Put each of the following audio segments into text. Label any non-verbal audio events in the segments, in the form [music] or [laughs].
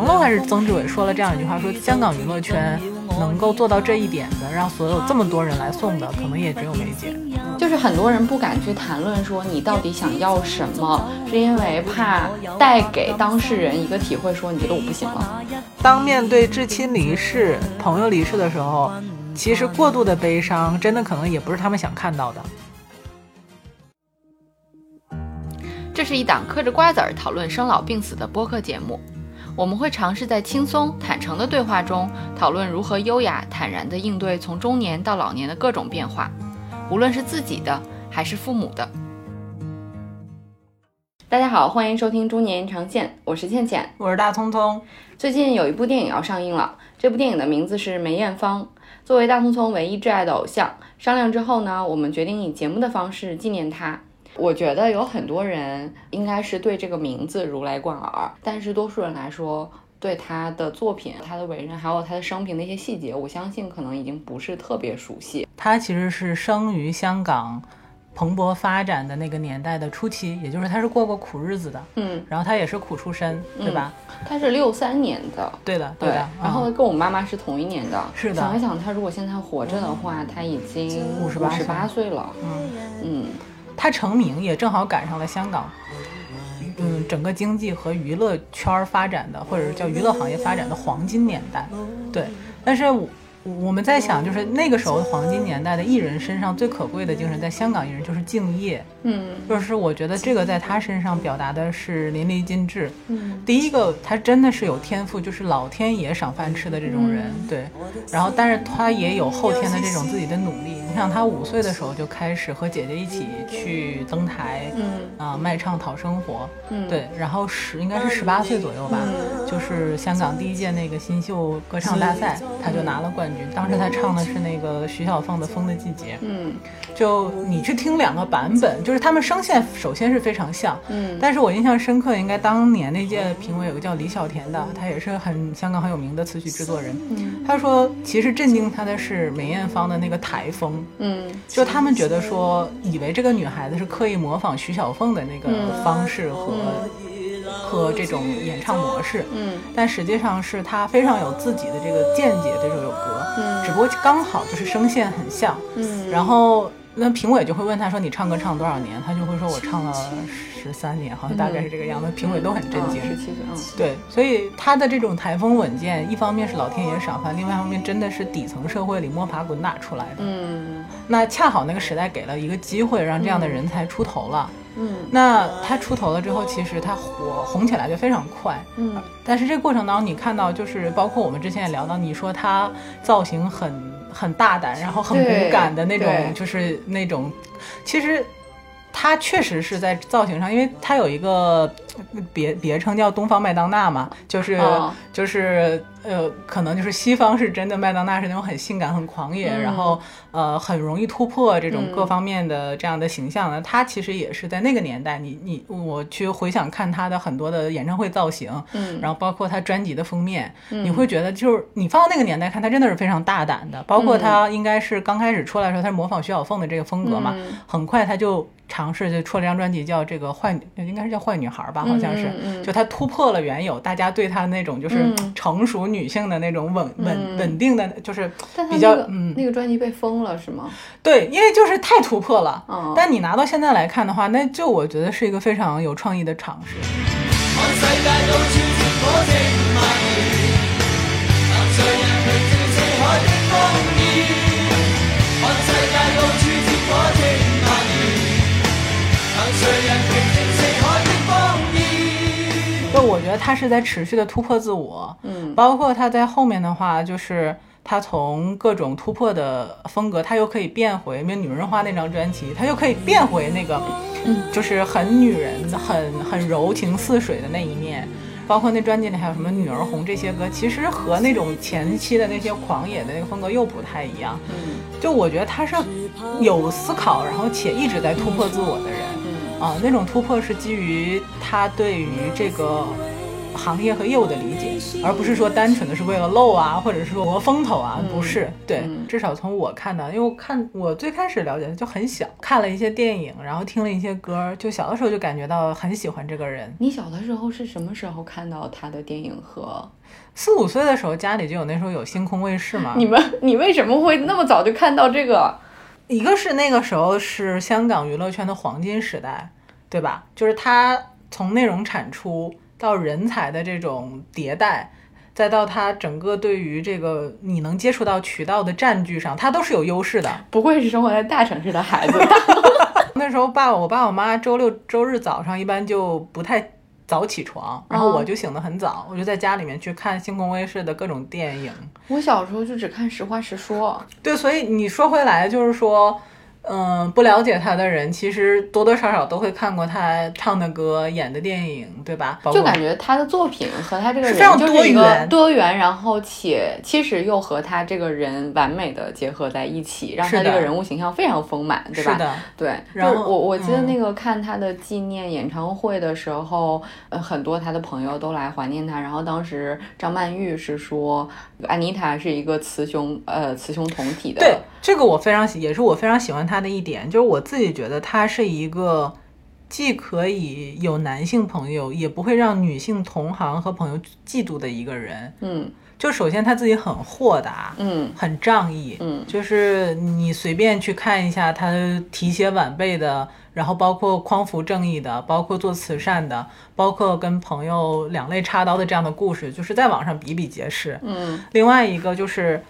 成龙还是曾志伟说了这样一句话，说香港娱乐圈能够做到这一点的，让所有这么多人来送的，可能也只有梅姐。就是很多人不敢去谈论说你到底想要什么，是因为怕带给当事人一个体会，说你觉得我不行了。当面对至亲离世、朋友离世的时候，其实过度的悲伤，真的可能也不是他们想看到的。这是一档嗑着瓜子儿讨论生老病死的播客节目，我们会尝试在轻松坦诚的对话中，讨论如何优雅坦然地应对从中年到老年的各种变化，无论是自己的还是父母的。大家好，欢迎收听《中年延长线》，我是倩倩，我是大聪聪。最近有一部电影要上映了，这部电影的名字是《梅艳芳》。作为大聪聪唯一挚爱的偶像，商量之后呢，我们决定以节目的方式纪念他。我觉得有很多人应该是对这个名字如雷贯耳，但是多数人来说，对他的作品、他的为人，还有他的生平的一些细节，我相信可能已经不是特别熟悉。他其实是生于香港蓬勃发展的那个年代的初期，也就是他是过过苦日子的，嗯，然后他也是苦出身，对吧？他是六三年的，对的，对的。然后跟我妈妈是同一年的，是的。想一想，他如果现在活着的话，他已经五十八岁了，嗯嗯。他成名也正好赶上了香港，嗯，整个经济和娱乐圈发展的，或者是叫娱乐行业发展的黄金年代，对。但是我。我们在想，就是那个时候黄金年代的艺人身上最可贵的精神，在香港艺人就是敬业。嗯，就是我觉得这个在他身上表达的是淋漓尽致。嗯，第一个，他真的是有天赋，就是老天爷赏饭吃的这种人。对，然后但是他也有后天的这种自己的努力。你想，他五岁的时候就开始和姐姐一起去登台，嗯啊，卖唱讨生活。嗯，对，然后十应该是十八岁左右吧，就是香港第一届那个新秀歌唱大赛，他就拿了冠。当时他唱的是那个徐小凤的《风的季节》，嗯，就你去听两个版本，就是他们声线首先是非常像，嗯，但是我印象深刻，应该当年那届评委有个叫李小田的，他也是很香港很有名的词曲制作人，嗯，他说其实震惊他的是梅艳芳的那个台风，嗯，就他们觉得说以为这个女孩子是刻意模仿徐小凤的那个方式和。和这种演唱模式，嗯，但实际上是他非常有自己的这个见解，这首有歌，嗯，只不过刚好就是声线很像，嗯，然后那评委就会问他说你唱歌唱了多少年？他就会说我唱了十三年，好像大概是这个样子。评委都很震惊，十七岁，嗯，对，所以他的这种台风稳健，一方面是老天爷赏饭，另外一方面真的是底层社会里摸爬滚打出来的，嗯，那恰好那个时代给了一个机会，让这样的人才出头了。嗯，那他出头了之后，其实他火红起来就非常快。嗯，但是这个过程当中，你看到就是包括我们之前也聊到，你说他造型很很大胆，然后很骨感的那种，就是那种，其实。他确实是在造型上，因为他有一个别别称叫东方麦当娜嘛，就是就是呃，可能就是西方是真的麦当娜是那种很性感、很狂野，然后呃很容易突破这种各方面的这样的形象的。他其实也是在那个年代，你你我去回想看她的很多的演唱会造型，嗯，然后包括她专辑的封面，你会觉得就是你放到那个年代看，她真的是非常大胆的。包括她应该是刚开始出来的时候，她是模仿徐小凤的这个风格嘛，很快她就。尝试就出了张专辑，叫这个坏，应该是叫坏女孩吧，好像是，就她突破了原有大家对她那种就是成熟女性的那种稳稳稳定的，就是比较嗯，那个专辑被封了是吗？对，因为就是太突破了。但你拿到现在来看的话，那就我觉得是一个非常有创意的尝试。我觉得他是在持续的突破自我，嗯，包括他在后面的话，就是他从各种突破的风格，他又可以变回那女人花那张专辑，他又可以变回那个，就是很女人、很很柔情似水的那一面。包括那专辑里还有什么《女儿红》这些歌，其实和那种前期的那些狂野的那个风格又不太一样。嗯，就我觉得他是有思考，然后且一直在突破自我的人。嗯啊，那种突破是基于他对于这个行业和业务的理解，而不是说单纯的是为了露啊，或者是说博风头啊，不是。对，至少从我看到，因为我看我最开始了解的就很小，看了一些电影，然后听了一些歌，就小的时候就感觉到很喜欢这个人。你小的时候是什么时候看到他的电影和？四五岁的时候家里就有，那时候有星空卫视嘛。[laughs] 你们你为什么会那么早就看到这个？一个是那个时候是香港娱乐圈的黄金时代，对吧？就是他从内容产出到人才的这种迭代，再到他整个对于这个你能接触到渠道的占据上，他都是有优势的。不愧是生活在大城市的孩子。[laughs] 那时候爸我爸我妈周六周日早上一般就不太。早起床，然后我就醒得很早，我就在家里面去看星空卫视的各种电影。我小时候就只看《实话实说》。对，所以你说回来就是说。嗯，不了解他的人，其实多多少少都会看过他唱的歌、演的电影，对吧？就感觉他的作品和他这个人就是一个多元，然后且其实又和他这个人完美的结合在一起，让他这个人物形象非常丰满，对吧？是的，对。然后我我记得那个看他的纪念演唱会的时候，呃，很多他的朋友都来怀念他。然后当时张曼玉是说，安妮塔是一个雌雄呃雌雄同体的。对，这个我非常喜，也是我非常喜欢。他的一点就是我自己觉得他是一个既可以有男性朋友，也不会让女性同行和朋友嫉妒的一个人。嗯，就首先他自己很豁达，嗯，很仗义，嗯，就是你随便去看一下他提携晚辈的，然后包括匡扶正义的，包括做慈善的，包括跟朋友两肋插刀的这样的故事，就是在网上比比皆是。嗯，另外一个就是。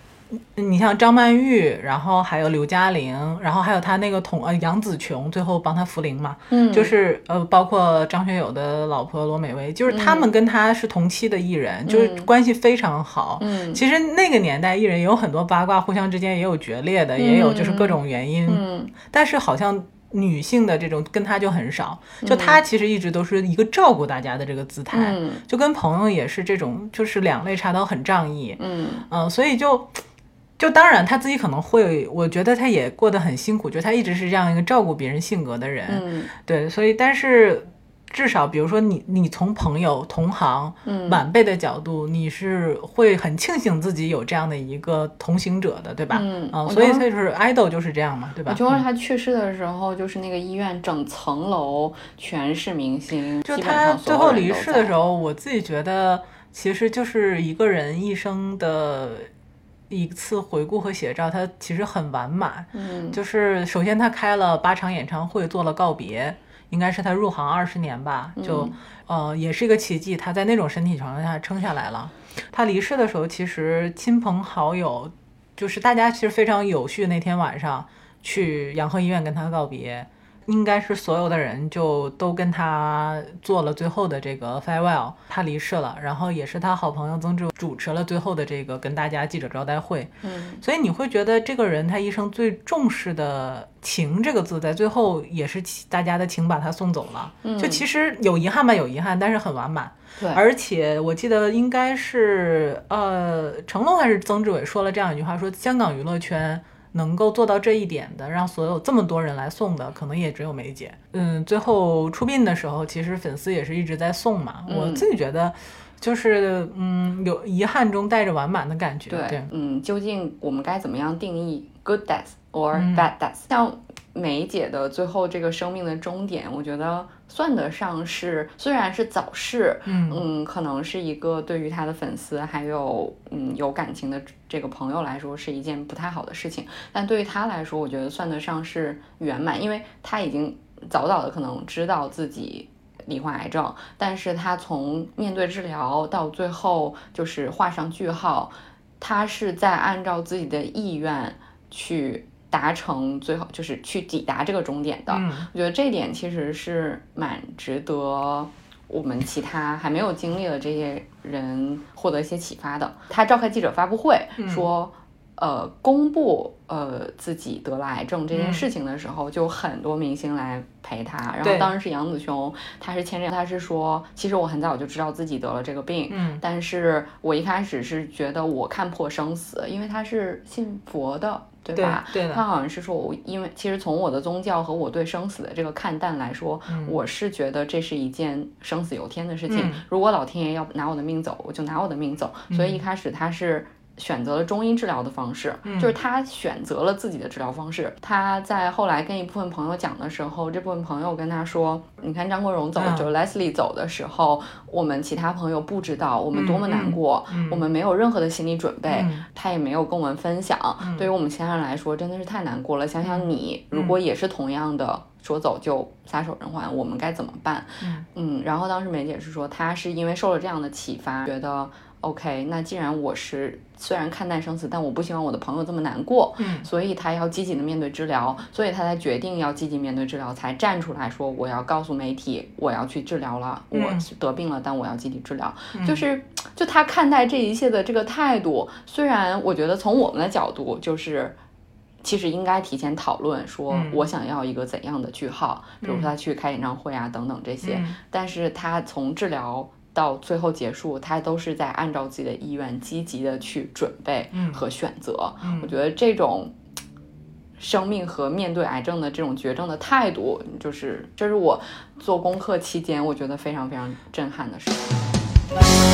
你像张曼玉，然后还有刘嘉玲，然后还有她那个同呃杨紫琼，最后帮她扶灵嘛，嗯，就是呃包括张学友的老婆罗美薇，就是他们跟他是同期的艺人，就是关系非常好。嗯，其实那个年代艺人也有很多八卦，互相之间也有决裂的，也有就是各种原因。嗯，但是好像女性的这种跟她就很少，就她其实一直都是一个照顾大家的这个姿态，就跟朋友也是这种，就是两肋插刀很仗义。嗯嗯，所以就。就当然他自己可能会，我觉得他也过得很辛苦，就他一直是这样一个照顾别人性格的人，嗯，对，所以但是至少比如说你你从朋友、同行、晚辈的角度，你是会很庆幸自己有这样的一个同行者的，对吧？嗯，所以他就是 idol 就是这样嘛，对吧？就他去世的时候，就是那个医院整层楼全是明星，就他最后离世的时候，我自己觉得其实就是一个人一生的。一次回顾和写照，他其实很完满。嗯，就是首先他开了八场演唱会，做了告别，应该是他入行二十年吧，就呃也是一个奇迹，他在那种身体情况下撑下来了。他离世的时候，其实亲朋好友，就是大家其实非常有序，那天晚上去洋河医院跟他告别。应该是所有的人就都跟他做了最后的这个 farewell，他离世了，然后也是他好朋友曾志伟主持了最后的这个跟大家记者招待会。嗯，所以你会觉得这个人他一生最重视的情这个字，在最后也是大家的情把他送走了。嗯，就其实有遗憾吧，有遗憾，但是很完满。对，而且我记得应该是呃成龙还是曾志伟说了这样一句话，说香港娱乐圈。能够做到这一点的，让所有这么多人来送的，可能也只有梅姐。嗯，最后出殡的时候，其实粉丝也是一直在送嘛。我自己觉得，就是嗯，有遗憾中带着完满的感觉。对，嗯，究竟我们该怎么样定义 good death or bad death？像梅姐的最后这个生命的终点，我觉得。算得上是，虽然是早逝，嗯嗯，可能是一个对于他的粉丝还有嗯有感情的这个朋友来说是一件不太好的事情，但对于他来说，我觉得算得上是圆满，因为他已经早早的可能知道自己罹患癌症，但是他从面对治疗到最后就是画上句号，他是在按照自己的意愿去。达成最后就是去抵达这个终点的，我觉得这点其实是蛮值得我们其他还没有经历的这些人获得一些启发的。他召开记者发布会说。呃，公布呃自己得了癌症这件事情的时候，就很多明星来陪他。然后当时是杨紫琼，他是牵着，他是说，其实我很早就知道自己得了这个病，嗯，但是我一开始是觉得我看破生死，因为他是信佛的，对吧？对的。他好像是说，我因为其实从我的宗教和我对生死的这个看淡来说，我是觉得这是一件生死由天的事情。如果老天爷要拿我的命走，我就拿我的命走。所以一开始他是。选择了中医治疗的方式，就是他选择了自己的治疗方式。他在后来跟一部分朋友讲的时候，这部分朋友跟他说：“你看张国荣走，就 Leslie 走的时候，我们其他朋友不知道我们多么难过，我们没有任何的心理准备，他也没有跟我们分享。对于我们其他人来说，真的是太难过了。想想你如果也是同样的说走就撒手人寰，我们该怎么办？嗯，然后当时梅姐是说，她是因为受了这样的启发，觉得。OK，那既然我是虽然看淡生死，但我不希望我的朋友这么难过，嗯，所以他要积极的面对治疗，所以他才决定要积极面对治疗，才站出来说我要告诉媒体我要去治疗了，我得病了，但我要积极治疗，就是就他看待这一切的这个态度，虽然我觉得从我们的角度就是其实应该提前讨论，说我想要一个怎样的句号，比如说他去开演唱会啊等等这些，但是他从治疗。到最后结束，他都是在按照自己的意愿积极的去准备和选择。我觉得这种生命和面对癌症的这种绝症的态度，就是这是我做功课期间我觉得非常非常震撼的事情。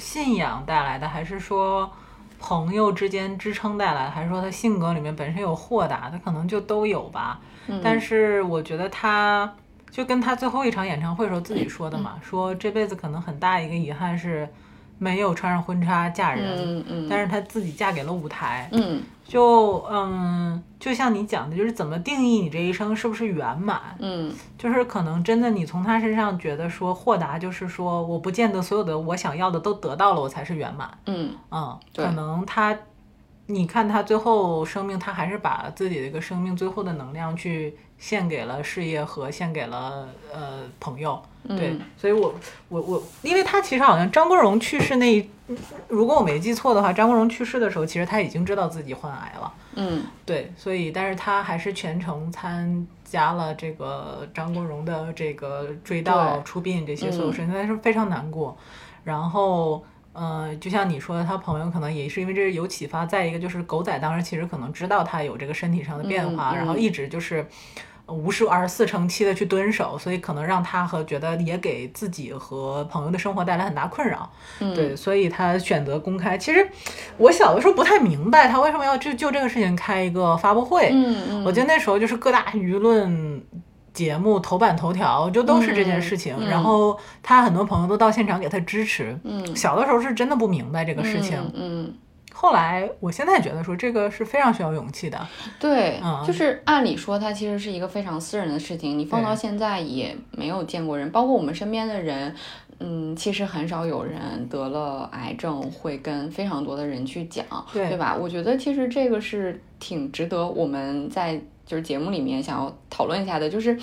信仰带来的，还是说朋友之间支撑带来的，还是说他性格里面本身有豁达，他可能就都有吧。但是我觉得他就跟他最后一场演唱会时候自己说的嘛，说这辈子可能很大一个遗憾是。没有穿上婚纱嫁人，但是他自己嫁给了舞台，嗯，就嗯，就像你讲的，就是怎么定义你这一生是不是圆满，嗯，就是可能真的你从他身上觉得说豁达，就是说我不见得所有的我想要的都得到了，我才是圆满，嗯嗯，可能他，你看他最后生命，他还是把自己的一个生命最后的能量去献给了事业和献给了呃朋友。对，所以，我我我，因为他其实好像张国荣去世那一，如果我没记错的话，张国荣去世的时候，其实他已经知道自己患癌了。嗯，对，所以，但是他还是全程参加了这个张国荣的这个追悼、出殡这些所有事情，但是非常难过。然后，呃，就像你说的，他朋友可能也是因为这有启发。再一个就是狗仔当时其实可能知道他有这个身体上的变化，然后一直就是。无数二十四乘七的去蹲守，所以可能让他和觉得也给自己和朋友的生活带来很大困扰。嗯，对，所以他选择公开。其实我小的时候不太明白他为什么要就就这个事情开一个发布会。嗯嗯，我记得那时候就是各大舆论节目头版头条就都是这件事情，然后他很多朋友都到现场给他支持。嗯，小的时候是真的不明白这个事情。嗯。后来，我现在觉得说这个是非常需要勇气的。对，就是按理说它其实是一个非常私人的事情，你放到现在也没有见过人，包括我们身边的人，嗯，其实很少有人得了癌症会跟非常多的人去讲，对吧？我觉得其实这个是挺值得我们在就是节目里面想要讨论一下的，就是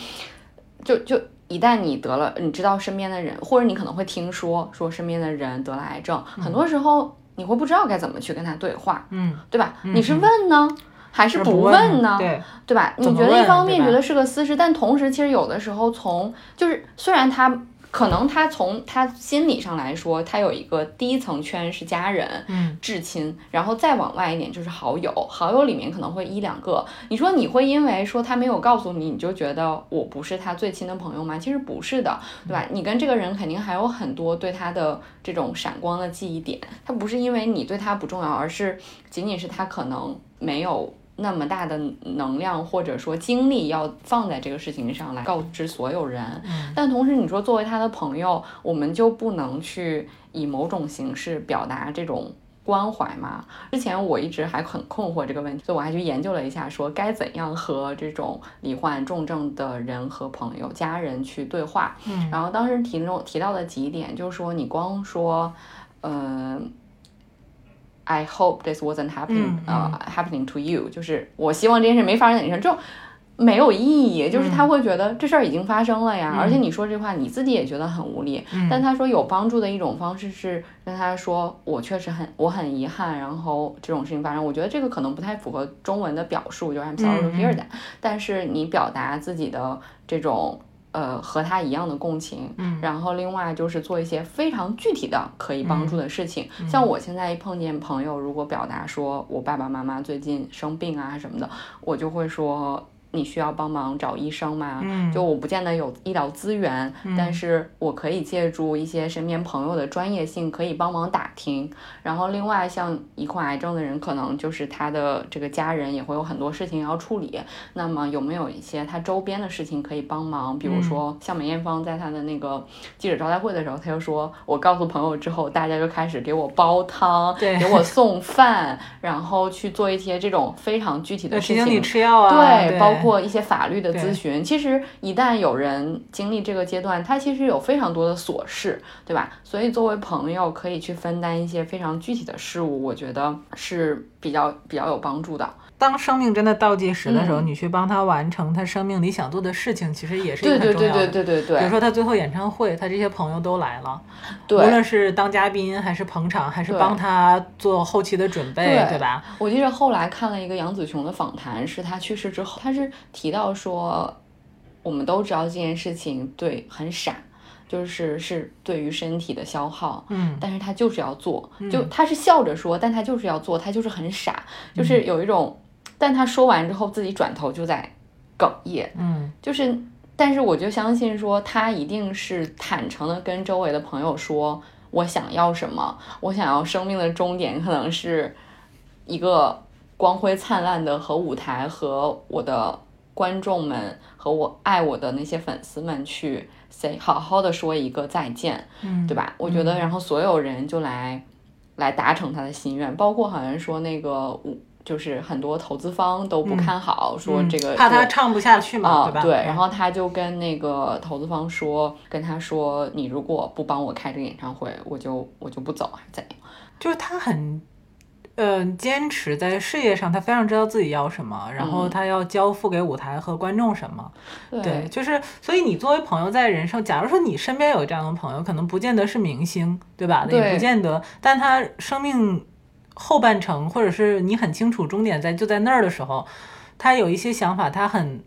就就一旦你得了，你知道身边的人，或者你可能会听说说身边的人得了癌症，很多时候。你会不知道该怎么去跟他对话，嗯，对吧？你是问呢，还是不问呢？对，对吧？你觉得一方面觉得是个私事，但同时其实有的时候从就是虽然他。可能他从他心理上来说，他有一个第一层圈是家人、嗯，至亲，然后再往外一点就是好友，好友里面可能会一两个。你说你会因为说他没有告诉你，你就觉得我不是他最亲的朋友吗？其实不是的，对吧？你跟这个人肯定还有很多对他的这种闪光的记忆点，他不是因为你对他不重要，而是仅仅是他可能没有。那么大的能量或者说精力要放在这个事情上来告知所有人，但同时你说作为他的朋友，我们就不能去以某种形式表达这种关怀吗？之前我一直还很困惑这个问题，所以我还去研究了一下，说该怎样和这种罹患重症的人和朋友、家人去对话。嗯，然后当时提中提到的几点，就是说你光说，嗯。I hope this wasn't happening, uh, happening to you。就是我希望这件事没发生在你身上。就没有意义，就是他会觉得这事儿已经发生了呀，而且你说这话你自己也觉得很无力。但他说有帮助的一种方式是跟他说，我确实很我很遗憾，然后这种事情发生，我觉得这个可能不太符合中文的表述，就是 I'm sorry to hear that。但是你表达自己的这种。呃，和他一样的共情，嗯，然后另外就是做一些非常具体的可以帮助的事情，像我现在一碰见朋友，如果表达说我爸爸妈妈最近生病啊什么的，我就会说。你需要帮忙找医生吗？嗯，就我不见得有医疗资源，但是我可以借助一些身边朋友的专业性，可以帮忙打听。然后另外像一患癌症的人，可能就是他的这个家人也会有很多事情要处理。那么有没有一些他周边的事情可以帮忙？比如说像梅艳芳在他的那个记者招待会的时候，他就说我告诉朋友之后，大家就开始给我煲汤，给我送饭，然后去做一些这种非常具体的事情，提醒你吃药啊，对，包。括一些法律的咨询，其实一旦有人经历这个阶段，他其实有非常多的琐事，对吧？所以作为朋友，可以去分担一些非常具体的事物，我觉得是比较比较有帮助的。当生命真的倒计时的时候，你去帮他完成他生命里想做的事情，其实也是很重要的。对对对对对对。比如说他最后演唱会，他这些朋友都来了，无论是当嘉宾，还是捧场，还是帮他做后期的准备，对吧？我记得后来看了一个杨紫琼的访谈，是他去世之后，他是提到说，我们都知道这件事情对很傻，就是是对于身体的消耗，嗯，但是他就是要做，就他是笑着说，但他就是要做，他就是很傻，就是有一种。但他说完之后，自己转头就在哽咽，嗯，就是，但是我就相信说，他一定是坦诚的跟周围的朋友说，我想要什么，我想要生命的终点可能是一个光辉灿烂的和舞台，和我的观众们和我爱我的那些粉丝们去 say 好好的说一个再见，嗯，对吧？我觉得，然后所有人就来来达成他的心愿，包括好像说那个舞。就是很多投资方都不看好，说这个怕他唱不下去嘛，对吧？对，然后他就跟那个投资方说，跟他说，你如果不帮我开这个演唱会，我就我就不走，还是怎样？就是他很，嗯，坚持在事业上，他非常知道自己要什么，然后他要交付给舞台和观众什么。对，就是所以你作为朋友在人生，假如说你身边有这样的朋友，可能不见得是明星，对吧？也不见得，但他生命。后半程，或者是你很清楚终点在就在那儿的时候，他有一些想法，他很，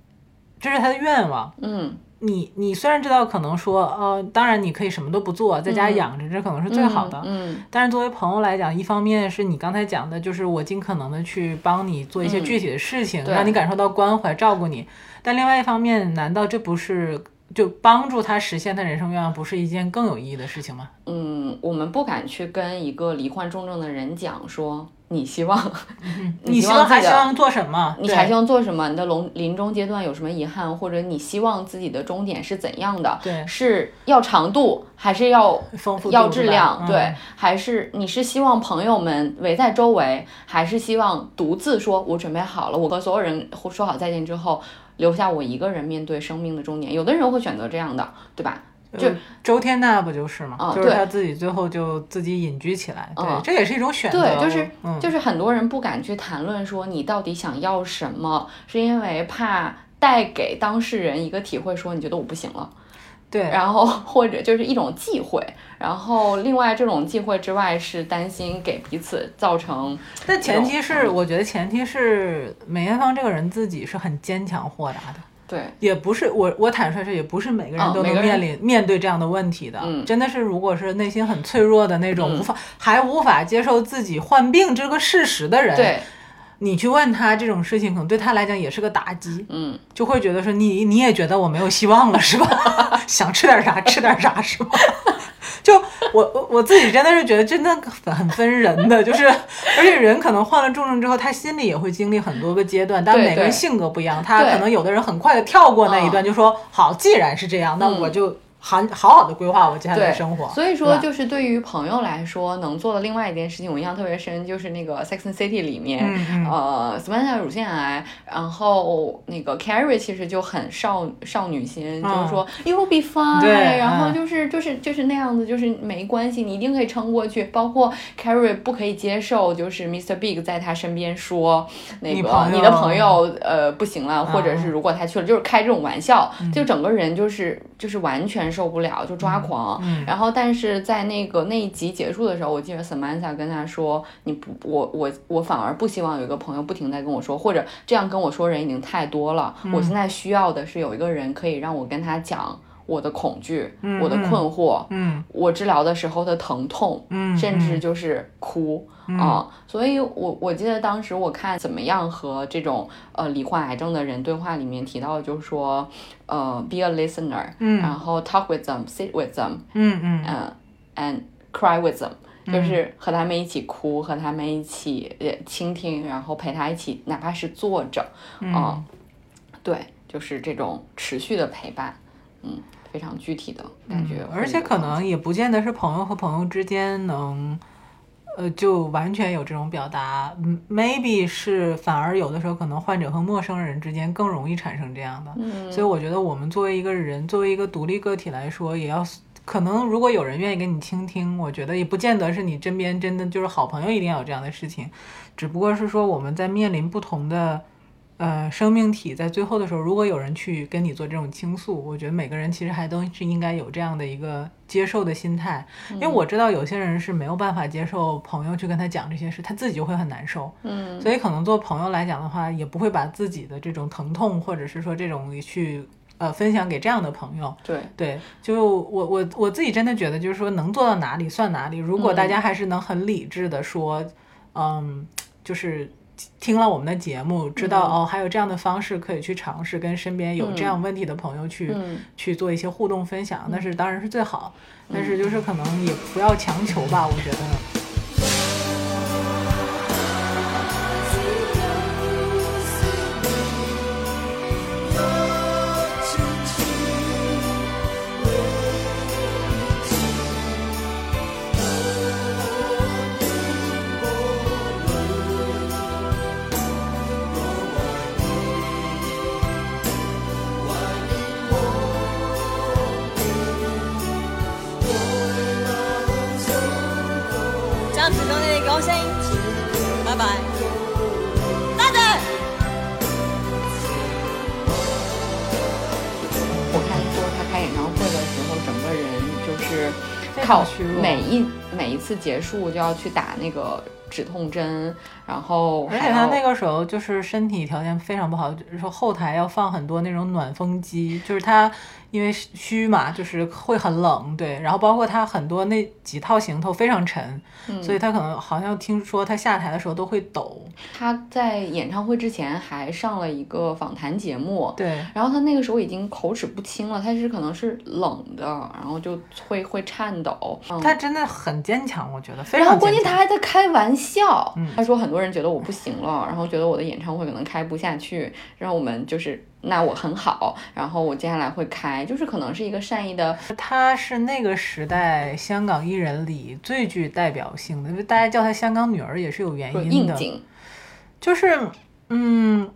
这是他的愿望。嗯，你你虽然知道可能说，呃，当然你可以什么都不做，在家养着，这可能是最好的。嗯，但是作为朋友来讲，一方面是你刚才讲的，就是我尽可能的去帮你做一些具体的事情，让你感受到关怀、照顾你。但另外一方面，难道这不是？就帮助他实现他人生愿望，不是一件更有意义的事情吗？嗯，我们不敢去跟一个罹患重症的人讲说，你希望，[laughs] 你希望还希望做什么？你还希望做什么？你的临临终阶段有什么遗憾，或者你希望自己的终点是怎样的？对，是要长度，还是要丰富？要质量？对，还是你是希望朋友们围在周围，还是希望独自说，我准备好了，我和所有人说好再见之后。留下我一个人面对生命的终点，有的人会选择这样的，对吧？就周天娜不就是吗？就是他自己最后就自己隐居起来，对，这也是一种选择。对，就是就是很多人不敢去谈论说你到底想要什么，是因为怕带给当事人一个体会，说你觉得我不行了。对，然后或者就是一种忌讳，然后另外这种忌讳之外是担心给彼此造成。但前提是，我觉得前提是梅艳芳这个人自己是很坚强豁达的。对，也不是我我坦率说，也不是每个人都能面临面对这样的问题的。嗯，真的是，如果是内心很脆弱的那种，无法还无法接受自己患病这个事实的人，对。你去问他这种事情，可能对他来讲也是个打击，嗯，就会觉得说你你也觉得我没有希望了是吧？[laughs] 想吃点啥吃点啥是吧？[laughs] 就我我自己真的是觉得真的很分人的，[laughs] 就是而且人可能患了重症之后，他心里也会经历很多个阶段，但每个人性格不一样，他可能有的人很快的跳过那一段，就说好，既然是这样，那我就好好好的规划我接下来的生活。所以说，就是对于朋友来说，能做的另外一件事情，我印象特别深，就是那个《Sex and City》里面，呃，Samantha 乳腺癌，然后那个 Carrie 其实就很少少女心，就是说 You will be fine，然后就是就是就是那样子，就是没关系，你一定可以撑过去。包括 Carrie 不可以接受，就是 Mr. Big 在他身边说那个你的朋友呃不行了，或者是如果他去了，就是开这种玩笑，就整个人就是就是完全受不了，就抓狂。然后但是在那个那一集结束的时候，我记得 Samantha 跟他说，你不我我我反而不希望有一个朋友不停在跟我说，或者这样跟我说人已经太多了，我现在需要的是有一个人可以让我跟他讲。我的恐惧，我的困惑，嗯，我治疗的时候的疼痛，嗯，甚至就是哭啊，所以我我记得当时我看怎么样和这种呃罹患癌症的人对话里面提到，就是说呃，be a listener，嗯，然后 talk with them，sit with them，嗯嗯。嗯，and cry with them，就是和他们一起哭，和他们一起呃倾听，然后陪他一起，哪怕是坐着，嗯，对，就是这种持续的陪伴，嗯。非常具体的感觉，而且可能也不见得是朋友和朋友之间能，呃，就完全有这种表达。Maybe 是反而有的时候可能患者和陌生人之间更容易产生这样的。嗯，所以我觉得我们作为一个人，作为一个独立个体来说，也要可能如果有人愿意跟你倾听，我觉得也不见得是你身边真的就是好朋友一定要有这样的事情，只不过是说我们在面临不同的。呃，生命体在最后的时候，如果有人去跟你做这种倾诉，我觉得每个人其实还都是应该有这样的一个接受的心态，因为我知道有些人是没有办法接受朋友去跟他讲这些事，他自己就会很难受。嗯，所以可能做朋友来讲的话，也不会把自己的这种疼痛或者是说这种去呃分享给这样的朋友。对对，就我我我自己真的觉得，就是说能做到哪里算哪里。如果大家还是能很理智的说，嗯，就是。听了我们的节目，知道哦，还有这样的方式可以去尝试，跟身边有这样问题的朋友去去做一些互动分享，那是当然是最好。但是就是可能也不要强求吧，我觉得。靠每一每一次结束就要去打那个止痛针，然后而且他那个时候就是身体条件非常不好，就是说后台要放很多那种暖风机，就是他。因为虚嘛，就是会很冷，对。然后包括他很多那几套行头非常沉，所以他可能好像听说他下台的时候都会抖。他在演唱会之前还上了一个访谈节目，对。然后他那个时候已经口齿不清了，他是可能是冷的，然后就会会颤抖。他真的很坚强，我觉得。然后关键他还在开玩笑，他说很多人觉得我不行了，然后觉得我的演唱会可能开不下去，让我们就是。那我很好，然后我接下来会开，就是可能是一个善意的。他是那个时代香港艺人里最具代表性的，因为大家叫她香港女儿也是有原因的。就是，嗯，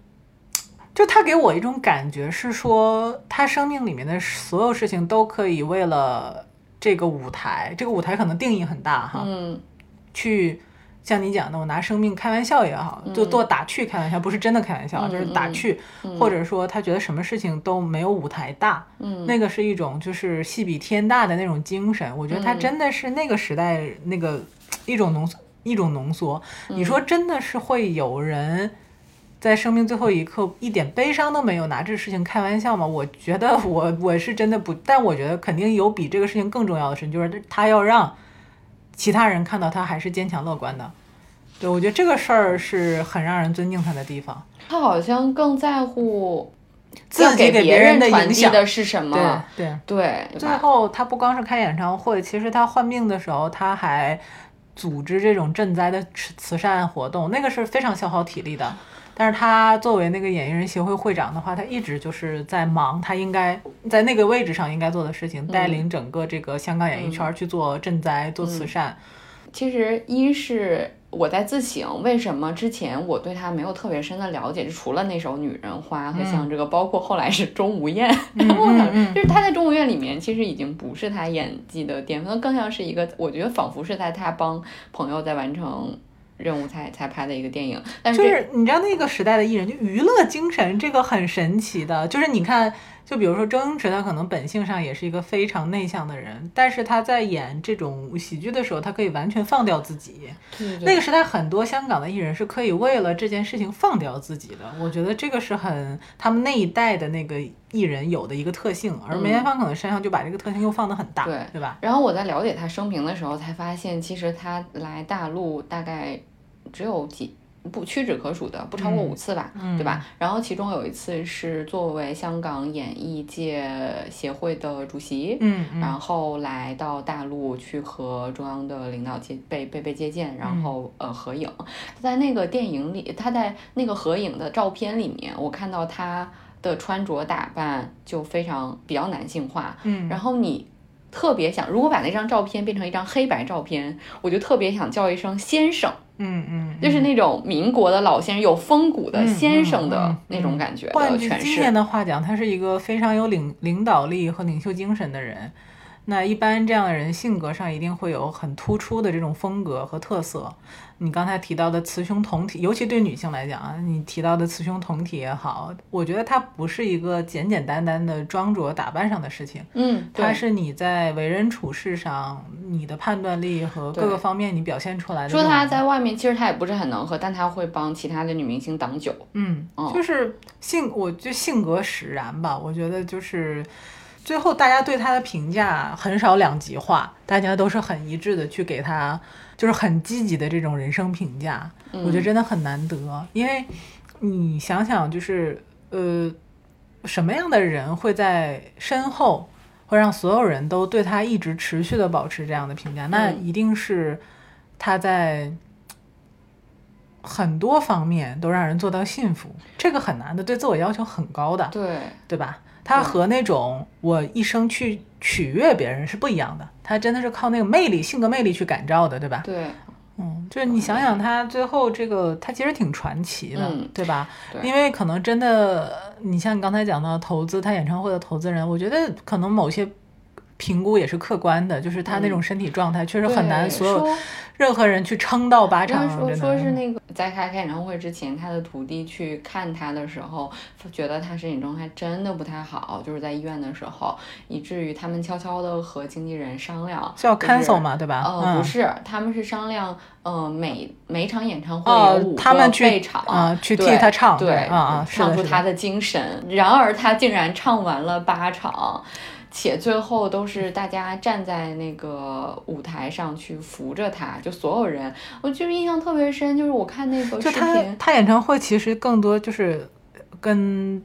就他给我一种感觉是说，他生命里面的所有事情都可以为了这个舞台，这个舞台可能定义很大哈，嗯，去。像你讲的，我拿生命开玩笑也好，就做打趣开玩笑，不是真的开玩笑，就是打趣，或者说他觉得什么事情都没有舞台大，那个是一种就是戏比天大的那种精神。我觉得他真的是那个时代那个一种浓缩一种浓缩。你说真的是会有人在生命最后一刻一点悲伤都没有拿这事情开玩笑吗？我觉得我我是真的不，但我觉得肯定有比这个事情更重要的事情，就是他要让。其他人看到他还是坚强乐观的，对我觉得这个事儿是很让人尊敬他的地方。他好像更在乎自己给别人的影响的是什么。对对对。最后他不光是开演唱会，其实他患病的时候他还组织这种赈灾的慈慈善活动，那个是非常消耗体力的。但是他作为那个演艺人协会会长的话，他一直就是在忙他应该在那个位置上应该做的事情，带领整个这个香港演艺圈去做赈灾、做慈善。其实一是。我在自省，为什么之前我对他没有特别深的了解？就除了那首《女人花》和像这个，包括后来是《钟无艳 [laughs]》，我想就是他在《钟无艳》里面其实已经不是他演技的巅峰，更像是一个，我觉得仿佛是在他帮朋友在完成任务才才拍的一个电影。但是就是你知道那个时代的艺人，就娱乐精神这个很神奇的，就是你看。就比如说周星驰，他可能本性上也是一个非常内向的人，但是他在演这种喜剧的时候，他可以完全放掉自己。那个时代很多香港的艺人是可以为了这件事情放掉自己的，我觉得这个是很他们那一代的那个艺人有的一个特性，而梅艳芳可能身上就把这个特性又放得很大，对对吧？然后我在了解他生平的时候，才发现其实他来大陆大概只有几。不屈指可数的，不超过五次吧，对吧？然后其中有一次是作为香港演艺界协会的主席，嗯，然后来到大陆去和中央的领导接被被被接见，然后呃合影。在那个电影里，他在那个合影的照片里面，我看到他的穿着打扮就非常比较男性化，嗯，然后你特别想，如果把那张照片变成一张黑白照片，我就特别想叫一声先生。嗯嗯，就是那种民国的老先生，有风骨的先生的那种感觉。换句今天的话讲，他是一个非常有领领导力和领袖精神的人。那一般这样的人性格上一定会有很突出的这种风格和特色。你刚才提到的雌雄同体，尤其对女性来讲啊，你提到的雌雄同体也好，我觉得它不是一个简简单单的装着打扮上的事情。嗯，它是你在为人处事上，你的判断力和各个方面你表现出来的。说他在外面其实他也不是很能喝，但他会帮其他的女明星挡酒。嗯，就是性，我就性格使然吧。我觉得就是。最后，大家对他的评价很少两极化，大家都是很一致的去给他，就是很积极的这种人生评价。我觉得真的很难得，因为你想想，就是呃，什么样的人会在身后会让所有人都对他一直持续的保持这样的评价？那一定是他在很多方面都让人做到幸福，这个很难的，对自我要求很高的，对对吧？他和那种我一生去取悦别人是不一样的，他真的是靠那个魅力、性格魅力去感召的，对吧？对，嗯，就是你想想他最后这个，他其实挺传奇的，对吧？对，因为可能真的，你像你刚才讲到投资他演唱会的投资人，我觉得可能某些评估也是客观的，就是他那种身体状态确实很难所有。任何人去撑到八场，说说是那个在开开演唱会之前，他的徒弟去看他的时候，觉得他身体状态真的不太好，就是在医院的时候，以至于他们悄悄的和经纪人商量，叫 cancel 嘛，对吧？呃，不是，他们是商量，呃，每每场演唱会有五个备场，啊，去替他唱，对，啊啊，唱出他的精神。然而他竟然唱完了八场。且最后都是大家站在那个舞台上去扶着他，就所有人，我就是印象特别深。就是我看那个视频，他演唱会其实更多就是跟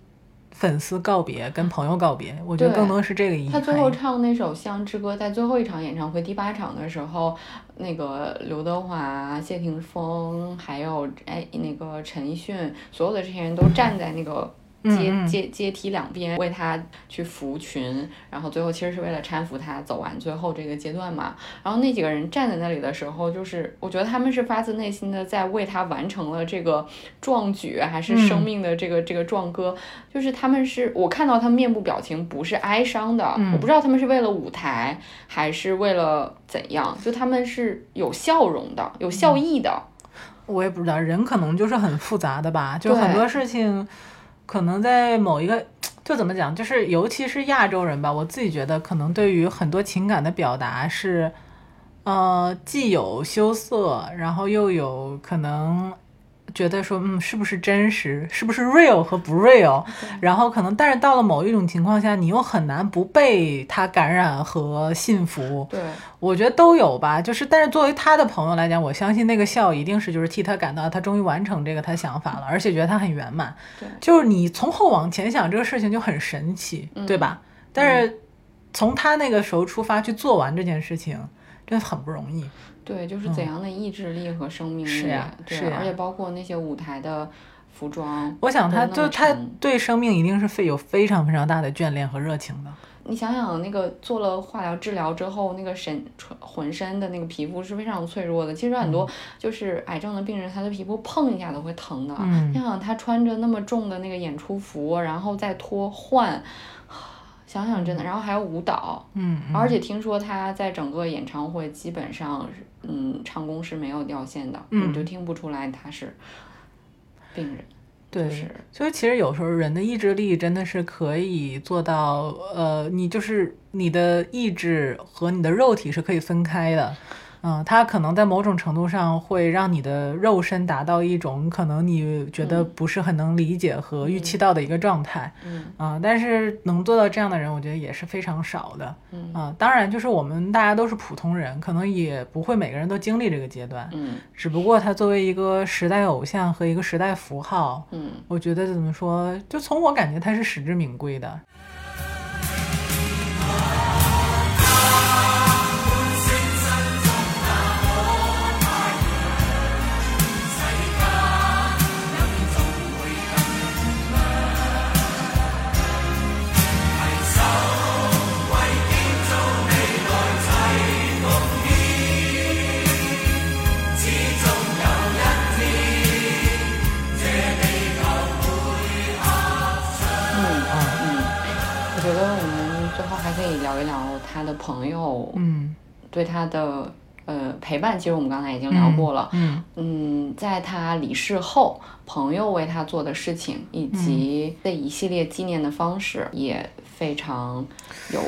粉丝告别，跟朋友告别。我觉得更多是这个意思。他最后唱那首《乡之歌》，在最后一场演唱会第八场的时候，那个刘德华、谢霆锋还有哎那个陈奕迅，所有的这些人都站在那个。阶阶阶梯两边为他去扶群，然后最后其实是为了搀扶他走完最后这个阶段嘛。然后那几个人站在那里的时候，就是我觉得他们是发自内心的在为他完成了这个壮举，还是生命的这个这个壮歌。就是他们是我看到他们面部表情不是哀伤的，我不知道他们是为了舞台还是为了怎样，就他们是有笑容的，有笑意的。我也不知道，人可能就是很复杂的吧，就很多事情。可能在某一个，[tsk] 就怎么讲，就是尤其是亚洲人吧，我自己觉得可能对于很多情感的表达是，呃，既有羞涩，然后又有可能。觉得说，嗯，是不是真实？是不是 real 和不 real？然后可能，但是到了某一种情况下，你又很难不被他感染和信服。对，我觉得都有吧。就是，但是作为他的朋友来讲，我相信那个笑一定是就是替他感到他终于完成这个他想法了，而且觉得他很圆满。对，就是你从后往前想这个事情就很神奇，对吧？但是从他那个时候出发去做完这件事情，真的很不容易。对，就是怎样的意志力和生命力，对，而且包括那些舞台的服装。我想他就他对生命一定是非有非常非常大的眷恋和热情的。你想想，那个做了化疗治疗之后，那个身浑身的那个皮肤是非常脆弱的。其实很多就是癌症的病人，他的皮肤碰一下都会疼的。嗯想想他穿着那么重的那个演出服，然后再脱换，想想真的，然后还有舞蹈，嗯，嗯而且听说他在整个演唱会基本上，嗯，唱功是没有掉线的，嗯你就听不出来他是病人。对，就是所以其实有时候人的意志力真的是可以做到，呃，你就是你的意志和你的肉体是可以分开的。嗯，它可能在某种程度上会让你的肉身达到一种可能你觉得不是很能理解和预期到的一个状态。嗯啊、但是能做到这样的人，我觉得也是非常少的。嗯啊、当然，就是我们大家都是普通人，可能也不会每个人都经历这个阶段。嗯只不过他作为一个时代偶像和一个时代符号，嗯，我觉得怎么说，就从我感觉他是实至名归的。可以聊一聊他的朋友嗯对他的呃陪伴。其实我们刚才已经聊过了。嗯嗯，在他离世后，朋友为他做的事情，以及这一系列纪念的方式，也非常有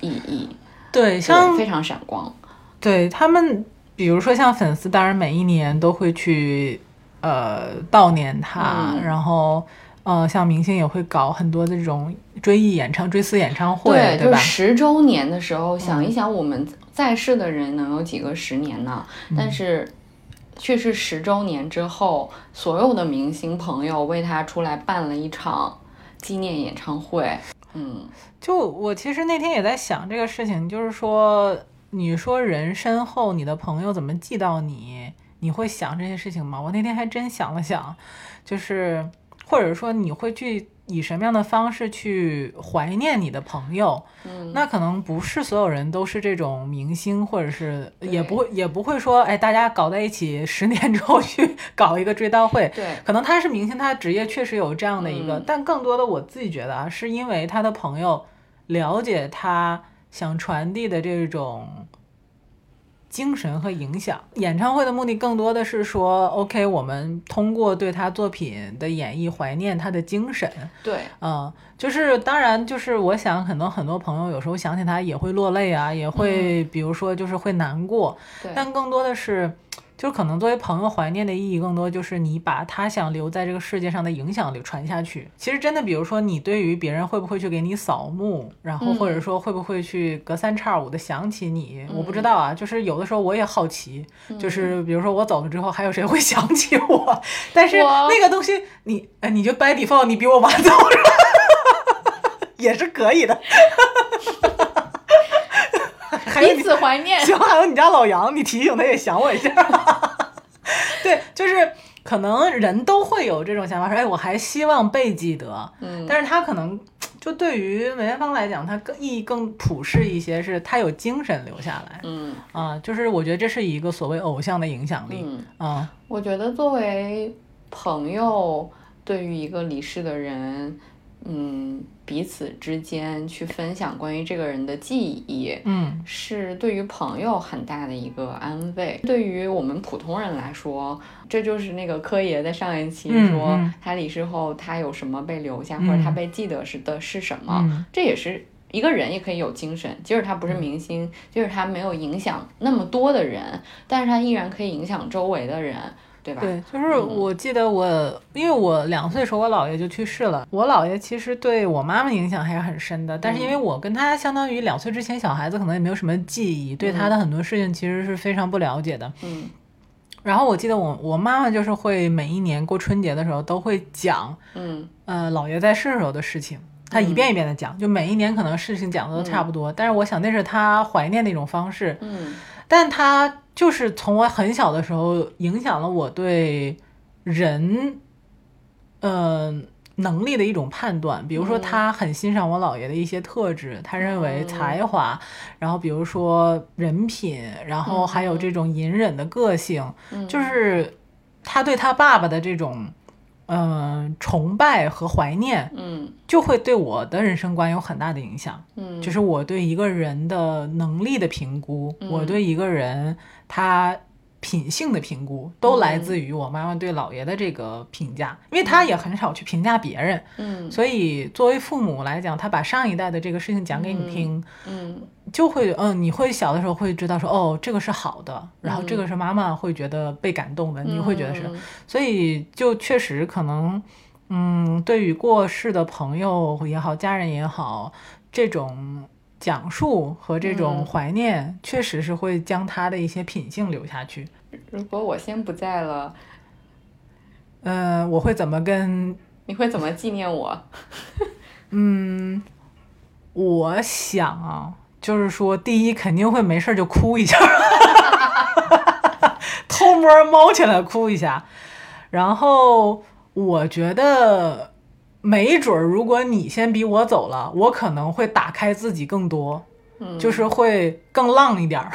意义，对，像，非常闪光。对他们，比如说像粉丝，当然每一年都会去呃悼念他，嗯然后呃像明星也会搞很多这种追忆演唱、追思演唱会，对，对吧？嗯就是十周年的时候，想一想我们在世的人能有几个十年呢？嗯但是。却是十周年之后，所有的明星朋友为他出来办了一场纪念演唱会。嗯，就我其实那天也在想这个事情，就是说，你说人身后你的朋友怎么记到你，你会想这些事情吗？我那天还真想了想，就是或者说你会去以什么样的方式去怀念你的朋友？嗯，那可能不是所有人都是这种明星，或者是也不会也不会说，哎，大家搞在一起，十年之后去 [laughs] 搞一个追悼会。对，可能他是明星，他职业确实有这样的一个，嗯但更多的我自己觉得啊，是因为他的朋友了解他想传递的这种精神和影响。演唱会的目的更多的是说，OK，我们通过对他作品的演绎，怀念他的精神。对，嗯，就是当然，就是我想，可能很多朋友有时候想起他也会落泪啊，也会比如说就是会难过，对，但更多的是，就是可能作为朋友怀念的意义，更多就是你把他想留在这个世界上的影响力传下去。其实真的，比如说你对于别人会不会去给你扫墓，然后或者嗯说会不会去隔三差五的想起你，我不知道啊。就是有的时候我也好奇，嗯就是比如说我走了之后，还有谁会想起我？但是那个东西，你哎，你就 by default 你比我晚走是吧？[laughs] 也是可以的。彼此怀念。行，还有你家老杨，你提醒他也想我一下。[laughs] 对，就是可能人都会有这种想法，说哎，我还希望被记得。嗯，但是他可能就对于梅艳芳来讲，他更意义更普世一些，是他有精神留下来嗯啊、就是我觉得这是一个所谓偶像的影响力嗯，啊、我觉得作为朋友，对于一个离世的人，嗯，彼此之间去分享关于这个人的记忆，嗯。是对于朋友很大的一个安慰。对于我们普通人来说，这就是那个柯爷在上一期嗯说嗯他离世后他有什么被留下，嗯。或者他被记得是的是什么，嗯。这也是。一个人也可以有精神，即使他不是明星，即使他没有影响那么多的人，但是他依然可以影响周围的人，对吧？对，就是我记得我，因为我两岁时候我姥爷就去世了，我姥爷其实对我妈妈影响还是很深的，但是因为我跟他相当于两岁之前小孩子，可能也没有什么记忆，对他的很多事情其实是非常不了解的。嗯然后我记得我我妈妈就是会每一年过春节的时候都会讲，嗯呃，姥爷在世时候的事情。她一遍一遍的讲，就每一年可能事情讲的都差不多，但是我想那是她怀念的一种方式。嗯但他就是从我很小的时候影响了我对人嗯。能力的一种判断，比如说他很欣赏我姥爷的一些特质，他认为才华，然后比如说人品，然后还有这种隐忍的个性，就是他对他爸爸的这种嗯崇拜和怀念，嗯，就会对我的人生观有很大的影响，嗯，就是我对一个人的能力的评估，我对一个人他。品性的评估都来自于我妈妈对姥爷的这个评价，因为她也很少去评价别人，嗯，所以作为父母来讲，他把上一代的这个事情讲给你听，嗯，就会，嗯，你会小的时候会知道说，哦，这个是好的，然后这个是妈妈会觉得被感动的，你会觉得是，所以就确实可能，嗯，对于过世的朋友也好，家人也好，这种。讲述和这种怀念，确实是会将他的一些品性留下去。如果我先不在了，嗯，我会怎么跟？你会怎么纪念我？[laughs] 嗯，我想啊，就是说，第一肯定会没事就哭一下，[laughs] 偷摸猫起来哭一下。然后我觉得。没准儿，如果你先比我走了，我可能会打开自己更多，就是会更浪一点儿。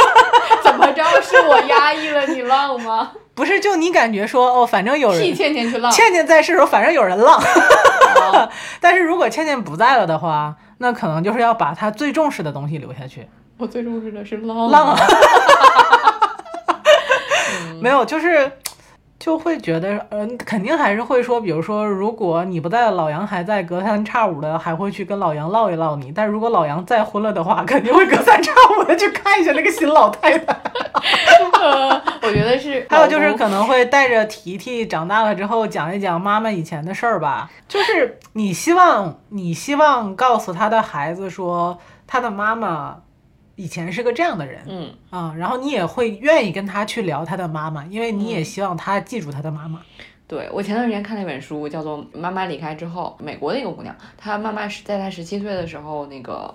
[laughs] 怎么着？是我压抑了你浪吗？[laughs] 不是，就你感觉说哦，反正有人替倩倩去浪，倩倩在世时候，反正有人浪。[laughs] 但是如果倩倩不在了的话，那可能就是要把她最重视的东西留下去。我最重视的是浪。浪。没有，就是。就会觉得，嗯，肯定还是会说，比如说，如果你不在，老杨还在，隔三差五的还会去跟老杨唠一唠你。但如果老杨再婚了的话，肯定会隔三差五的去看一下那个新老太太。我觉得是。还有就是可能会带着提提长大了之后讲一讲妈妈以前的事儿吧。就是你希望，你希望告诉他的孩子说，他的妈妈。以前是个这样的人，嗯啊，然后你也会愿意跟他去聊他的妈妈，因为你也希望他记住他的妈妈。对我前段时间看了一本书，叫做《妈妈离开之后》，美国的一个姑娘，她妈妈是在她十七岁的时候那个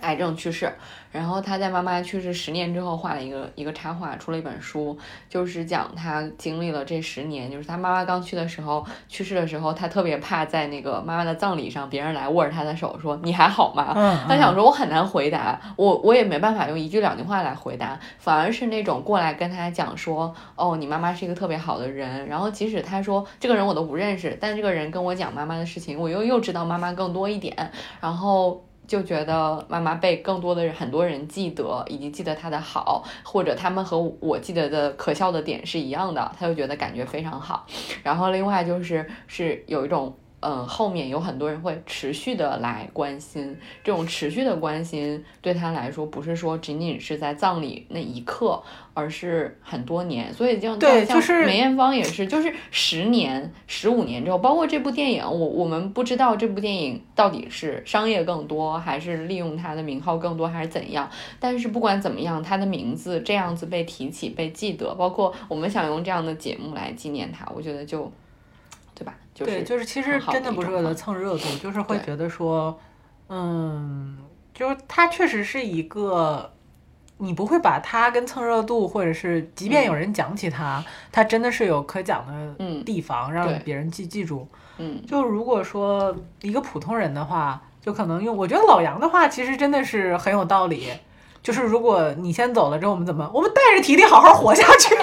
癌症去世。然后他在妈妈去世十年之后画了一个一个插画，出了一本书，就是讲他经历了这十年，就是他妈妈刚去的时候，去世的时候，他特别怕在那个妈妈的葬礼上，别人来握着他的手说你还好吗？他想说我很难回答，我我也没办法用一句两句话来回答，反而是那种过来跟他讲说，哦，你妈妈是一个特别好的人，然后即使他说这个人我都不认识，但这个人跟我讲妈妈的事情，我又又知道妈妈更多一点，然后。就觉得妈妈被更多的人、很多人记得，以及记得她的好，或者他们和我记得的可笑的点是一样的，他就觉得感觉非常好。然后另外就是是有一种。嗯，后面有很多人会持续的来关心，这种持续的关心对他来说，不是说仅仅是在葬礼那一刻，而是很多年。所以就对，就是梅艳芳也是，就是十年、十五年之后，包括这部电影，我我们不知道这部电影到底是商业更多，还是利用它的名号更多，还是怎样。但是不管怎么样，他的名字这样子被提起、被记得，包括我们想用这样的节目来纪念他，我觉得就。对吧？对，就是其实真的不是为了蹭热度，[laughs] 就是会觉得说，嗯，就是他确实是一个，你不会把他跟蹭热度，或者是即便有人讲起他，他真的是有可讲的地方，让别人记记住。嗯，就如果说一个普通人的话，就可能用我觉得老杨的话，其实真的是很有道理。就是如果你先走了之后，我们怎么，我们带着提提好好活下去。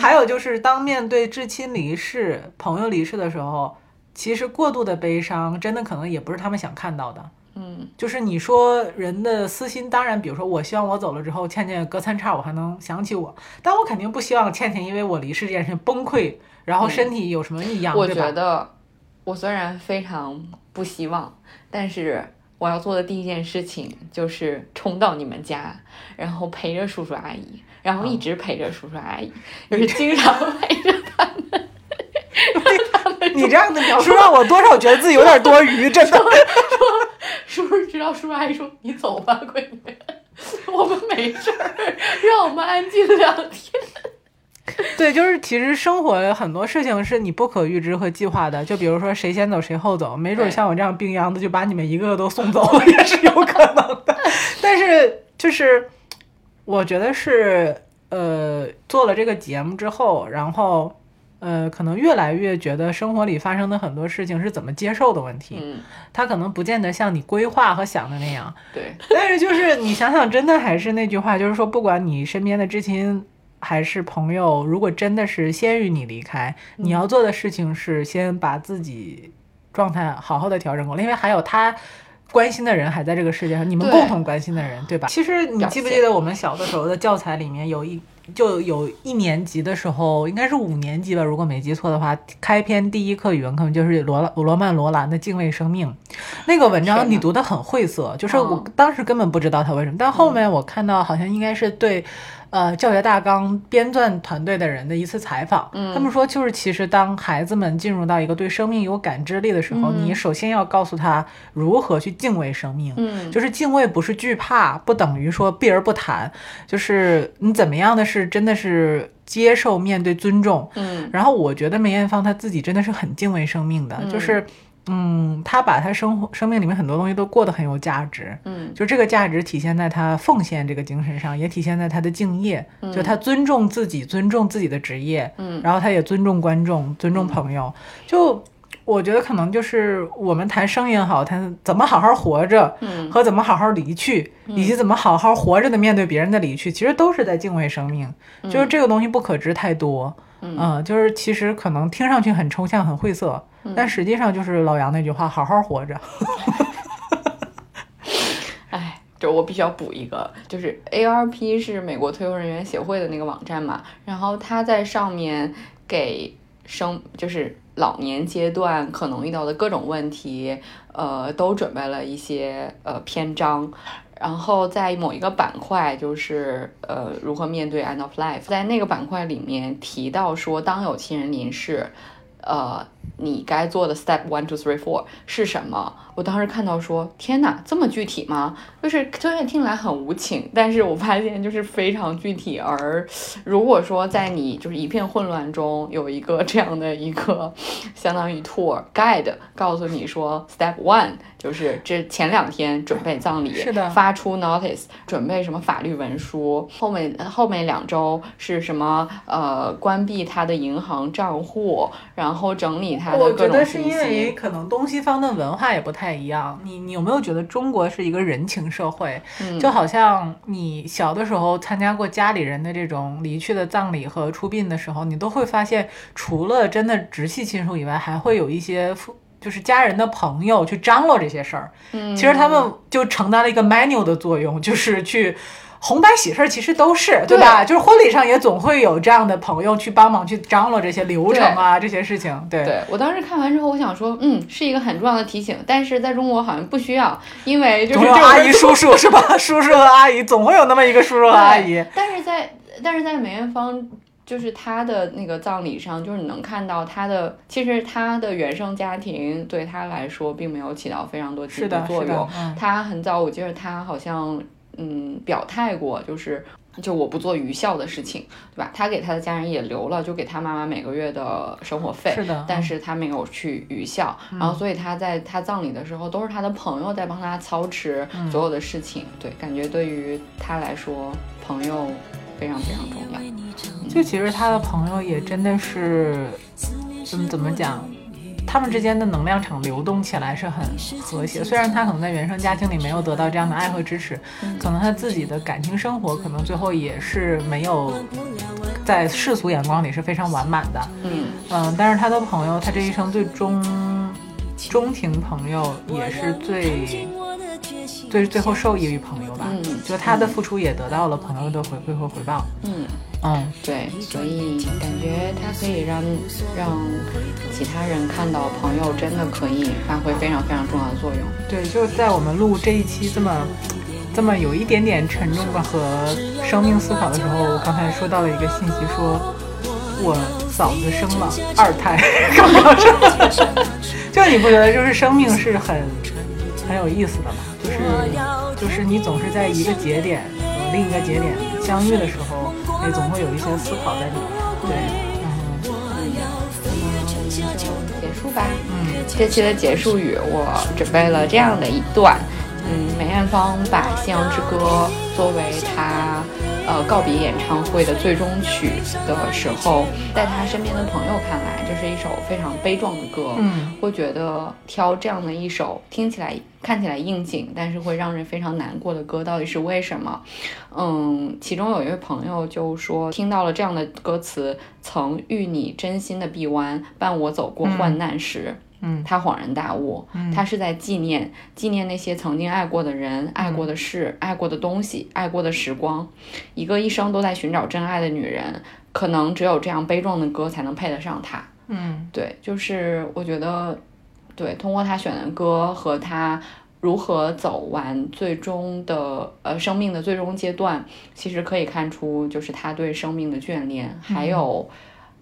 就还有就是，当面对至亲离世、朋友离世的时候，其实过度的悲伤，真的可能也不是他们想看到的。嗯，就是你说人的私心，当然，比如说我希望我走了之后，倩倩隔三差五还能想起我，但我肯定不希望倩倩因为我离世这件事崩溃，然后身体有什么异样。我觉得，我虽然非常不希望，但是我要做的第一件事情就是冲到你们家，然后陪着叔叔阿姨。然后一直陪着叔叔阿姨，就是经常陪着他们。你这样的描述让我多少觉得自己有点多余，真的。说叔叔知道，叔叔阿姨说：“你走吧，闺女，我们没事儿，让我们安静两天。”对，就是其实生活很多事情是你不可预知和计划的，就比如说谁先走谁后走，没准像我这样病秧子就把你们一个个都送走了，[laughs] 也是有可能的。但是就是。我觉得是，呃，做了这个节目之后，然后呃，可能越来越觉得生活里发生的很多事情是怎么接受的问题。嗯，他可能不见得像你规划和想的那样。对，但是就是你想想，真的还是那句话，就是说，不管你身边的至亲还是朋友，如果真的是先于你离开，你要做的事情是先把自己状态好好的调整过来，因为还有他。关心的人还在这个世界上，你们共同关心的人，对吧？其实你记不记得我们小的时候的教材里面有一就有一年级的时候，应该是五年级吧，如果没记错的话，开篇第一课语文课文就是罗罗曼罗兰的《敬畏生命》那个文章，你读的很晦涩，就是我当时根本不知道他为什么，但后面我看到好像应该是对。呃，教学大纲编撰团队的人的一次采访，他们说，就是其实当孩子们进入到一个对生命有感知力的时候，你首先要告诉他如何去敬畏生命。嗯，就是敬畏不是惧怕，不等于说避而不谈，就是你怎么样的是真的是接受、面对、尊重。嗯，然后我觉得梅艳芳她自己真的是很敬畏生命的，就是。嗯，他把他生活生命里面很多东西都过得很有价值，嗯，就这个价值体现在他奉献这个精神上，也体现在他的敬业，就他尊重自己，尊重自己的职业，嗯，然后他也尊重观众，尊重朋友。就我觉得可能就是我们谈生也好，谈怎么好好活着，嗯，和怎么好好离去，以及怎么好好活着的面对别人的离去，其实都是在敬畏生命。就是这个东西不可知太多，嗯，就是其实可能听上去很抽象，很晦涩。但实际上就是老杨那句话，好好活着。[laughs] 哎，就我必须要补一个，就是 ARP 是美国退休人员协会的那个网站嘛，然后他在上面给生就是老年阶段可能遇到的各种问题，呃，都准备了一些呃篇章，然后在某一个板块就是呃如何面对 end of life，在那个板块里面提到说，当有亲人离世，呃。你该做的 step one two three four 是什么？我当时看到说，天哪，这么具体吗？就是虽然听来很无情，但是我发现就是非常具体。而 [sniffs] 如果说在你就是一片混乱中有一个这样的一个 [sniffs] 相当于 tour guide，告诉你说 step one 就是这前两天准备葬礼，是的，发出 notice，准备什么法律文书，后面后面两周是什么？呃，关闭他的银行账户，然后整理他的我觉得是因为可能东西方的文化也不太。一样，你你有没有觉得中国是一个人情社会？就好像你小的时候参加过家里人的这种离去的葬礼和出殡的时候，你都会发现，除了真的直系亲属以外，还会有一些就是家人的朋友去张罗这些事儿。嗯，其实他们就承担了一个 menu 的作用，就是去。红白喜事儿其实都是对吧？就是婚礼上也总会有这样的朋友去帮忙去张罗这些流程啊，这些事情。对，对我当时看完之后，我想说，嗯，是一个很重要的提醒。但是在中国好像不需要，因为就是阿姨叔叔是吧？[laughs] 叔叔和阿姨总会有那么一个叔叔和阿姨。但是在但是在梅艳芳就是她的那个葬礼上，就是你能看到她的，其实她的原生家庭对她来说并没有起到非常多积极作用。她很早，我记得她好像。嗯，表态过，就是就我不做愚孝的事情，对吧？他给他的家人也留了，就给他妈妈每个月的生活费。是的，但是他没有去愚孝，然后所以他在他葬礼的时候，都是他的朋友在帮他操持所有的事情。对，感觉对于他来说，朋友非常非常重要。就其实他的朋友也真的是，怎么，怎么讲？他们之间的能量场流动起来是很和谐，虽然他可能在原生家庭里没有得到这样的爱和支持，可能他自己的感情生活可能最后也是没有在世俗眼光里是非常完满的。嗯嗯，但是他的朋友，他这一生最终中庭朋友也是最最最后受益于朋友吧。嗯，就他的付出也得到了朋友的回馈和回报。嗯。嗯，对，所以感觉它可以让让其他人看到，朋友真的可以发挥非常非常重要的作用。对，就在我们录这一期这么这么有一点点沉重的和生命思考的时候，我刚才收到了一个信息，说我嫂子生了二胎，[laughs] 刚刚生，就你不觉得就是生命是很很有意思的吗？就是就是你总是在一个节点和另一个节点相遇的时候。也总会有一些思考在里面，对，嗯，那么就结束吧。嗯，这期的结束语我准备了这样的一段，嗯，梅艳芳把《夕阳之歌》作为她呃告别演唱会的最终曲的时候，在他身边的朋友看来，这是一首非常悲壮的歌，嗯，会觉得挑这样的一首听起来看起来应景，但是会让人非常难过的歌，到底是为什么？嗯，其中有一位朋友就说，听到了这样的歌词，曾遇你真心的臂弯，伴我走过患难时。嗯，他恍然大悟，他是在纪念纪念那些曾经爱过的人、爱过的事、爱过的东西、爱过的时光。一个一生都在寻找真爱的女人，可能只有这样悲壮的歌才能配得上她。嗯，对，就是我觉得，对，通过他选的歌和他如何走完最终的呃生命的最终阶段，其实可以看出，就是他对生命的眷恋，还有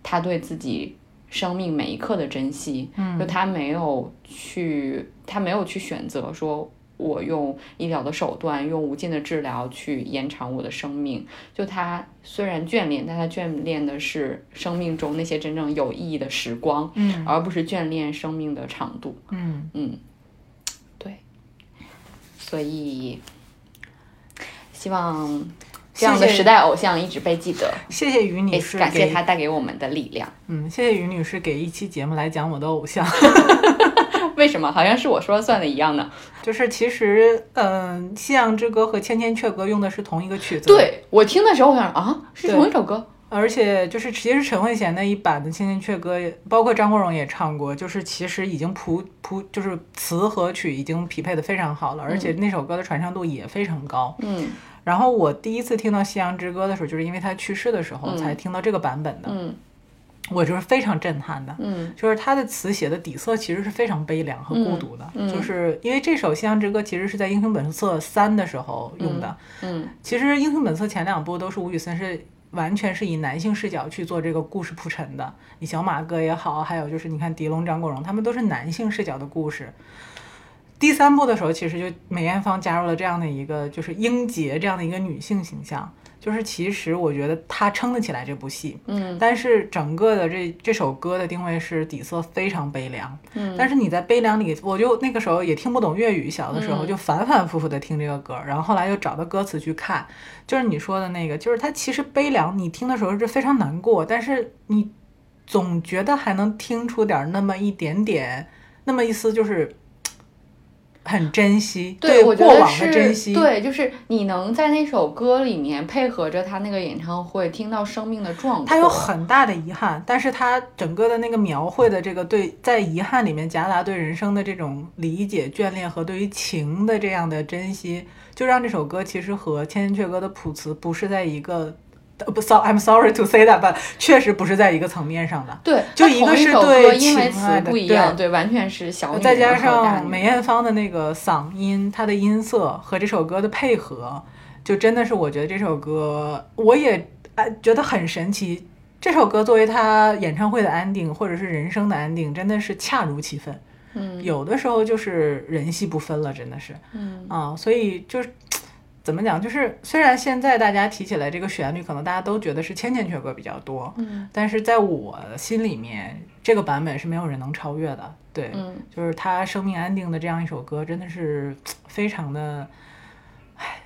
他对自己。生命每一刻的珍惜，就他没有去，他没有去选择说，我用医疗的手段，用无尽的治疗去延长我的生命。就他虽然眷恋，但他眷恋的是生命中那些真正有意义的时光，嗯，而不是眷恋生命的长度。嗯嗯，对，所以希望。这样的时代偶像一直被记得。谢谢于女士，感谢她带给我们的力量。嗯，谢谢于女士给一期节目来讲我的偶像。[laughs] 为什么好像是我说了算的一样呢？就是其实，嗯，《夕阳之歌》和《千千阙歌》用的是同一个曲子。对我听的时候，我想啊，是同一首歌。而且就是，其实陈慧娴那一版的《千千阙歌》，包括张国荣也唱过，就是其实已经谱谱，就是词和曲已经匹配的非常好了，而且那首歌的传唱度也非常高。嗯。然后我第一次听到《夕阳之歌》的时候，就是因为他去世的时候才听到这个版本的。嗯，我就是非常震撼的。嗯，就是他的词写的底色其实是非常悲凉和孤独的。嗯，就是因为这首《夕阳之歌》其实是在《英雄本色三》的时候用的。嗯，其实《英雄本色》前两部都是吴宇森是完全是以男性视角去做这个故事铺陈的。你小马哥也好，还有就是你看狄龙、张国荣，他们都是男性视角的故事。第三部的时候，其实就梅艳芳加入了这样的一个，就是英杰这样的一个女性形象，就是其实我觉得她撑得起来这部戏，嗯，但是整个的这这首歌的定位是底色非常悲凉，嗯，但是你在悲凉里，我就那个时候也听不懂粤语，小的时候就反反复复的听这个歌，然后后来又找到歌词去看，就是你说的那个，就是它其实悲凉，你听的时候是非常难过，但是你总觉得还能听出点那么一点点，那么一丝就是。很珍惜，对过往的珍惜，对，就是你能在那首歌里面配合着他那个演唱会，听到生命的状况。他有很大的遗憾，但是他整个的那个描绘的这个对，在遗憾里面夹杂对人生的这种理解、眷恋和对于情的这样的珍惜，就让这首歌其实和《千千阙歌》的谱词不是在一个。不，so，I'm sorry to say that，but 确实不是在一个层面上的。对，就一个是对情爱的不一样，对，完全是小再加上梅艳芳的那个嗓音，她的音色和这首歌的配合，就真的是我觉得这首歌，我也哎觉得很神奇。这首歌作为她演唱会的 ending，，或者是人生的 ending，，真的是恰如其分。嗯，有的时候就是人戏不分了，真的是。嗯啊，所以就是。怎么讲？就是虽然现在大家提起来这个旋律，可能大家都觉得是《千千阙歌》比较多，嗯，但是在我心里面，这个版本是没有人能超越的。对，嗯，就是他生命安定的这样一首歌，真的是非常的，唉，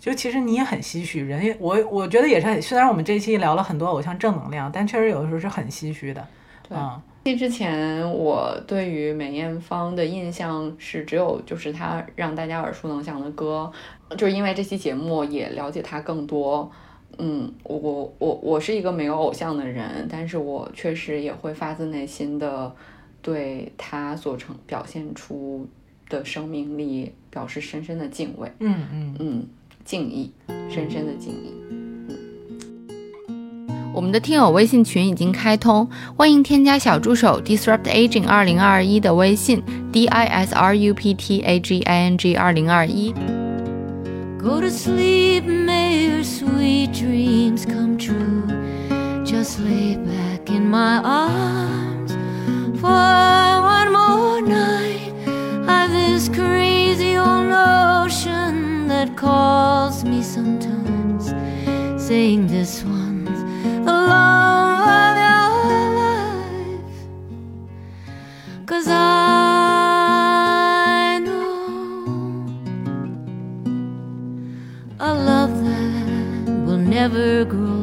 就其实你也很唏嘘，人也我我觉得也是很。虽然我们这期聊了很多偶像正能量，但确实有的时候是很唏嘘的，对。之前我对于梅艳芳的印象是只有就是她让大家耳熟能详的歌，就是因为这期节目也了解他更多。嗯，我我我我是一个没有偶像的人，但是我确实也会发自内心的对他所呈表现出的生命力表示深深的敬畏。嗯嗯嗯，敬意，深深的敬意。我们的听友微信群已经开通，欢迎添加小助手 disrupt aging 二零二一的微信 d i s r u p t a g i n g 二零二一。Go to sleep, may your sweet dreams come true. Just lay back in my arms for one more night. I've this crazy old notion that calls me sometimes, saying this one's the love of your life. Cause I never grow.